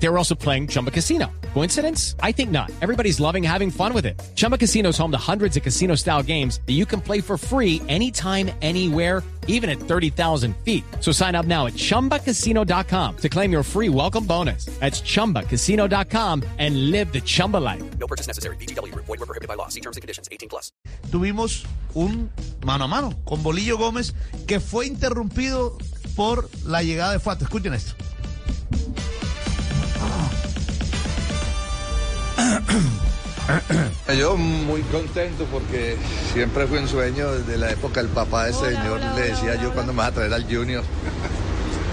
They were also playing Chumba Casino. Coincidence? I think not. Everybody's loving having fun with it. Chumba Casino is home to hundreds of casino style games that you can play for free anytime, anywhere, even at 30,000 feet. So sign up now at chumbacasino.com to claim your free welcome bonus. That's chumbacasino.com and live the Chumba life. No purchase necessary. BGW. Void were prohibited by law. See terms and conditions. 18 plus. tuvimos un mano a mano con Bolillo Gómez que fue interrumpido por la llegada de Fato. Escuchen esto. Yo muy contento porque siempre fue un sueño desde la época del papá de ese señor, le decía yo cuando me vas a traer al Junior.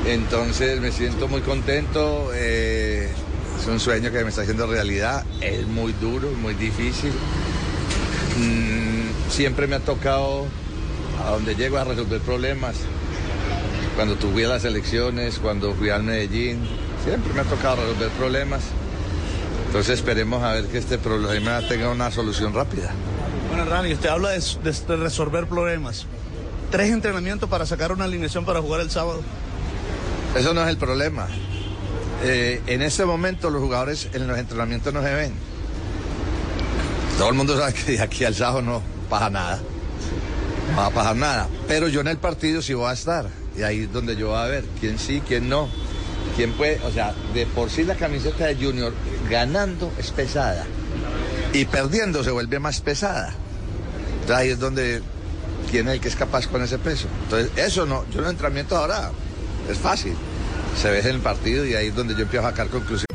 Entonces me siento muy contento, eh, es un sueño que me está haciendo realidad, es muy duro, muy difícil. Mm, siempre me ha tocado a donde llego a resolver problemas. Cuando tuve las elecciones, cuando fui al Medellín, siempre me ha tocado resolver problemas. Entonces esperemos a ver que este problema tenga una solución rápida. Bueno, Rani, usted habla de, de- de resolver problemas. Tres entrenamientos para sacar una alineación para jugar el sábado. Eso no es el problema. Eh, en este momento los jugadores en los entrenamientos no se ven. Todo el mundo sabe que de aquí al sábado no pasa nada. No va a pasar nada. Pero yo en el partido sí voy a estar. Y ahí es donde yo voy a ver quién sí, quién no. Quién puede, o sea, de por sí la camiseta de Junior ganando es pesada. Y perdiendo se vuelve más pesada. Entonces ahí es donde es el que es capaz con ese peso. Entonces, eso no, yo en el entrenamiento ahora es fácil. Se ve en el partido y ahí es donde yo empiezo a sacar conclusiones.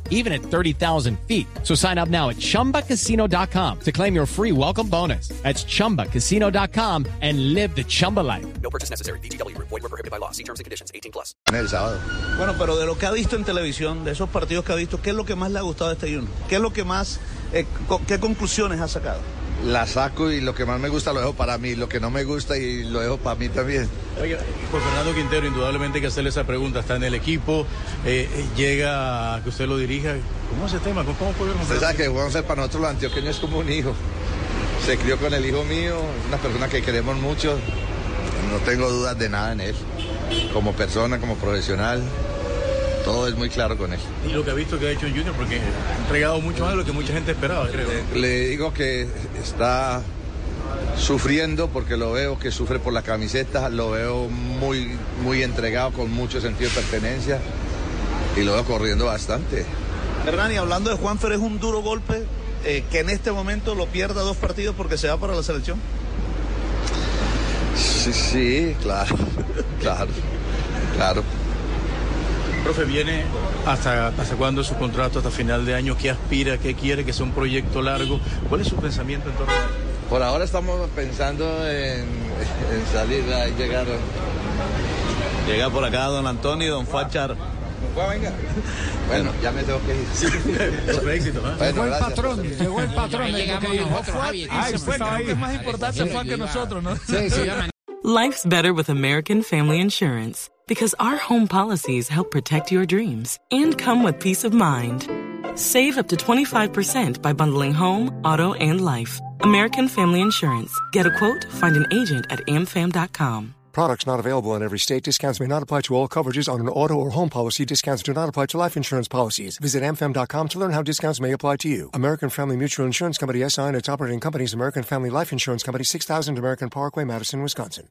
even at 30,000 feet. So sign up now at chumbacasino.com to claim your free welcome bonus. That's chumbacasino.com and live the Chumba life. No purchase necessary. BGW. Void were prohibited by law. See terms and conditions. 18 plus. El sábado. Bueno, pero de lo que ha visto en televisión, de esos partidos que ha visto, ¿qué es lo que más le ha gustado de este Junior? ¿Qué es lo que más, eh, co- qué conclusiones ha sacado? La saco y lo que más me gusta lo dejo para mí, lo que no me gusta y lo dejo para mí también. Oiga, por Fernando Quintero, indudablemente hay que hacerle esa pregunta. Está en el equipo, eh, eh, llega a que usted lo dirija. ¿Cómo es ese tema? ¿Cómo, cómo puede Usted sabe que Juan Fer para nosotros los antioqueños es como un hijo. Se crió con el hijo mío, es una persona que queremos mucho. No tengo dudas de nada en él. Como persona, como profesional, todo es muy claro con él. Y lo que ha visto que ha hecho en Junior, porque ha entregado mucho más de lo que mucha gente esperaba, creo. Le digo que está sufriendo porque lo veo que sufre por la camiseta, lo veo muy, muy entregado con mucho sentido de pertenencia y lo veo corriendo bastante. Hernani, hablando de Juanfer, es un duro golpe eh, que en este momento lo pierda dos partidos porque se va para la selección. Sí, sí, claro, claro, claro. Profe, viene hasta, hasta cuándo es su contrato, hasta final de año, qué aspira, qué quiere, que sea un proyecto largo. ¿Cuál es su pensamiento en torno a eso? Por ahora estamos pensando en, en salir, ahí llegar. Llega por acá don Antonio y don Fachar. Bueno, ya me tengo que ir. Profe, éxito, ¿no? Bueno, gracias. Llegó el patrón. Llegamos nosotros. Ay, fue creo que es más importante que nosotros, ¿no? Sí, sí. Life's better with American Family Insurance because our home policies help protect your dreams and come with peace of mind. Save up to 25% by bundling home, auto, and life. American Family Insurance. Get a quote, find an agent at amfam.com. Products not available in every state. Discounts may not apply to all coverages on an auto or home policy. Discounts do not apply to life insurance policies. Visit amfam.com to learn how discounts may apply to you. American Family Mutual Insurance Company SI and its operating companies American Family Life Insurance Company 6000 American Parkway, Madison, Wisconsin.